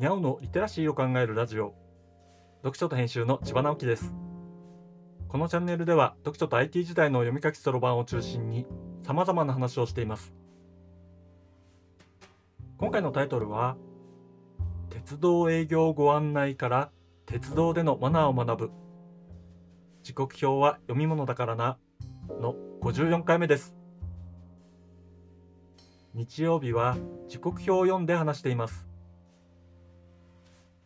にゃおのリテラシーを考えるラジオ。読書と編集の千葉直樹です。このチャンネルでは読書と IT 時代の読み書きそろばんを中心に様々な話をしています。今回のタイトルは鉄道営業ご案内から鉄道でのマナーを学ぶ。時刻表は読み物だからなの54回目です。日曜日は時刻表を読んで話しています。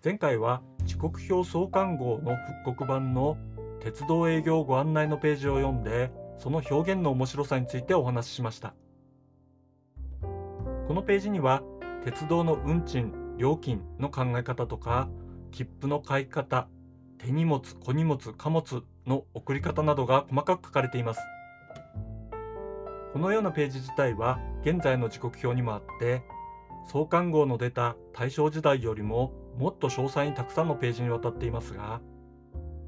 前回は時刻表創刊号の復刻版の鉄道営業ご案内のページを読んでその表現の面白さについてお話ししました。このページには鉄道の運賃料金の考え方とか切符の買い方手荷物小荷物貨物の送り方などが細かく書かれています。このようなページ自体は現在の時刻表にもあって創刊号の出た大正時代よりももっと詳細にたくさんのページにわたっていますが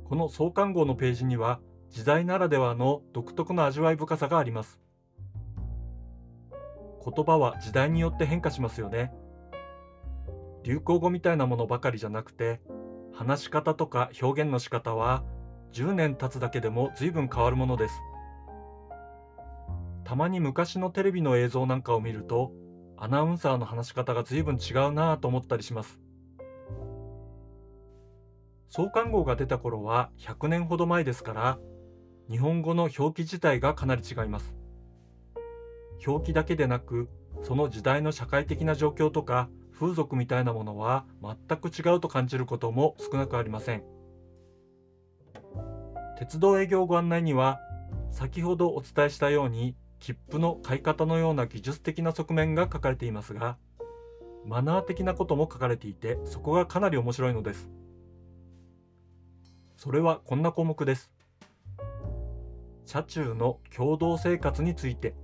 この創刊号のページには時代ならではの独特の味わい深さがあります。言葉は時代によって変化しますよね。流行語みたいなものばかりじゃなくて話し方とか表現の仕方は10年経つだけでも随分変わるものです。たまに昔のテレビの映像なんかを見るとアナウンサーの話し方が随分違うなぁと思ったりします。創刊号が出た頃は100年ほど前ですから日本語の表記自体がかなり違います。表記だけでなくその時代の社会的な状況とか風俗みたいなものは全く違うと感じることも少なくありません。鉄道営業ご案内には先ほどお伝えしたように切符の買い方のような技術的な側面が書かれていますがマナー的なことも書かれていてそこがかなり面白いのです。それはこんな項目です。車中の共同生活について。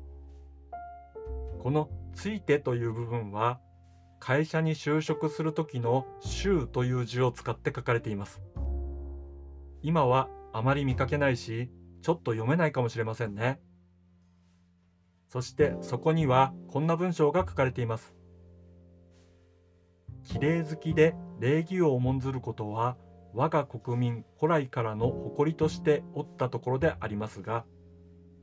この「ついて」という部分は会社に就職する時の「就」という字を使って書かれています。今はあまり見かけないしちょっと読めないかもしれませんね。そしてそこにはこんな文章が書かれています。綺麗好きで礼儀を重んずることは我が国民古来からの誇りとしておったところでありますが、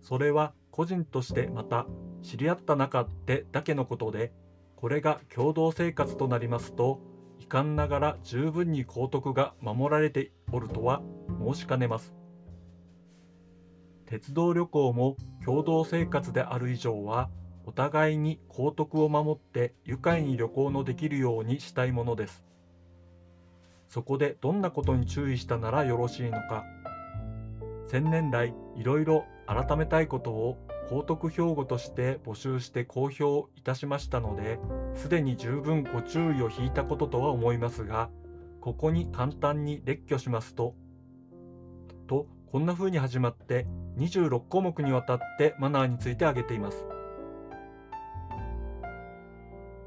それは個人としてまた知り合った中でだけのことで、これが共同生活となりますと、遺憾ながら十分に幸徳が守られておるとは申しかねます。鉄道旅行も共同生活である以上はお互いに幸徳を守って愉快に旅行のできるようにしたいものですそこでどんなことに注意したならよろしいのか千年来いろいろ改めたいことを幸徳標語として募集して公表いたしましたのですでに十分ご注意を引いたこととは思いますがここに簡単に列挙しますととこんな風に始まって26項目にわたってマナーについて挙げています。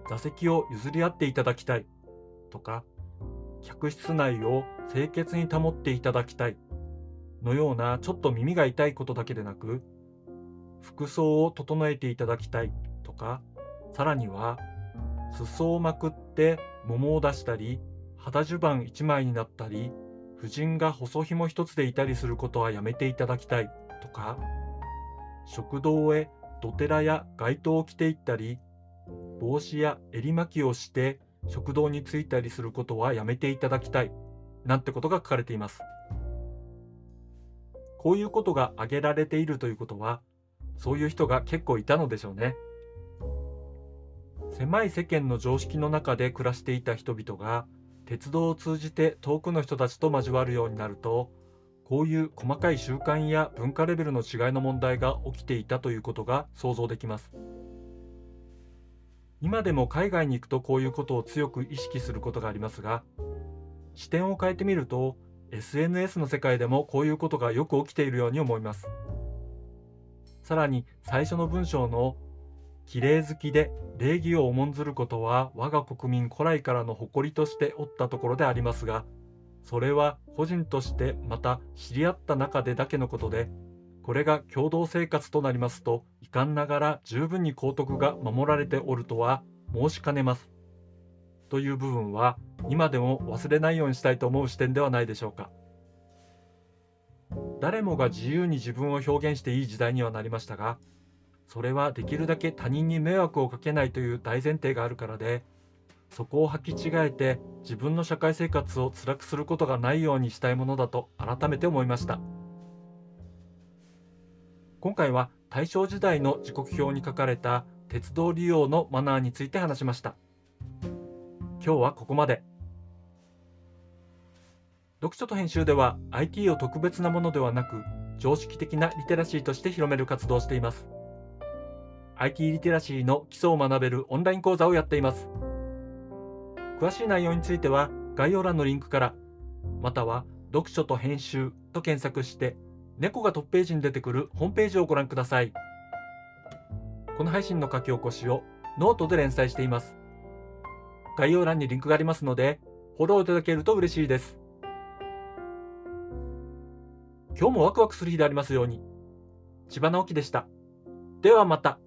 座席を譲り合っていただきたいとか、客室内を清潔に保っていただきたいのようなちょっと耳が痛いことだけでなく、服装を整えていただきたいとか、さらには、裾をまくって桃を出したり、肌襦袢1枚になったり、婦人が細紐一つでいたりすることはやめていただきたいとか、食堂へ土寺や街灯を着ていったり、帽子や襟巻きをして食堂に着いたりすることはやめていただきたい、なんてことが書かれています。こういうことが挙げられているということは、そういう人が結構いたのでしょうね。狭い世間の常識の中で暮らしていた人々が、鉄道を通じて遠くの人たちと交わるようになると、こういう細かい習慣や文化レベルの違いの問題が起きていたということが想像できます。今でも海外に行くとこういうことを強く意識することがありますが、視点を変えてみると、SNS の世界でもこういうことがよく起きているように思います。さらに最初の文章の綺麗好きで礼儀を重んずることは我が国民古来からの誇りとしておったところでありますが、それは個人としてまた知り合った中でだけのことで、これが共同生活となりますと、遺憾ながら十分に幸徳が守られておるとは申しかねます。という部分は今でも忘れないようにしたいと思う視点ではないでしょうか誰もが自由に自分を表現していい時代にはなりましたがそれはできるだけ他人に迷惑をかけないという大前提があるからでそこを履き違えて自分の社会生活を辛くすることがないようにしたいものだと改めて思いました今回は大正時代の時刻表に書かれた鉄道利用のマナーについて話しました。今日はここまで。読書と編集では IT を特別なものではなく常識的なリテラシーとして広める活動をしています。IT リテラシーの基礎を学べるオンライン講座をやっています。詳しい内容については概要欄のリンクからまたは読書と編集と検索して猫がトップページに出てくるホームページをご覧ください。この配信の書き起こしをノートで連載しています。概要欄にリンクがありますのでフォローいただけると嬉しいです。今日もワクワクする日でありますように。千葉直樹でした。ではまた。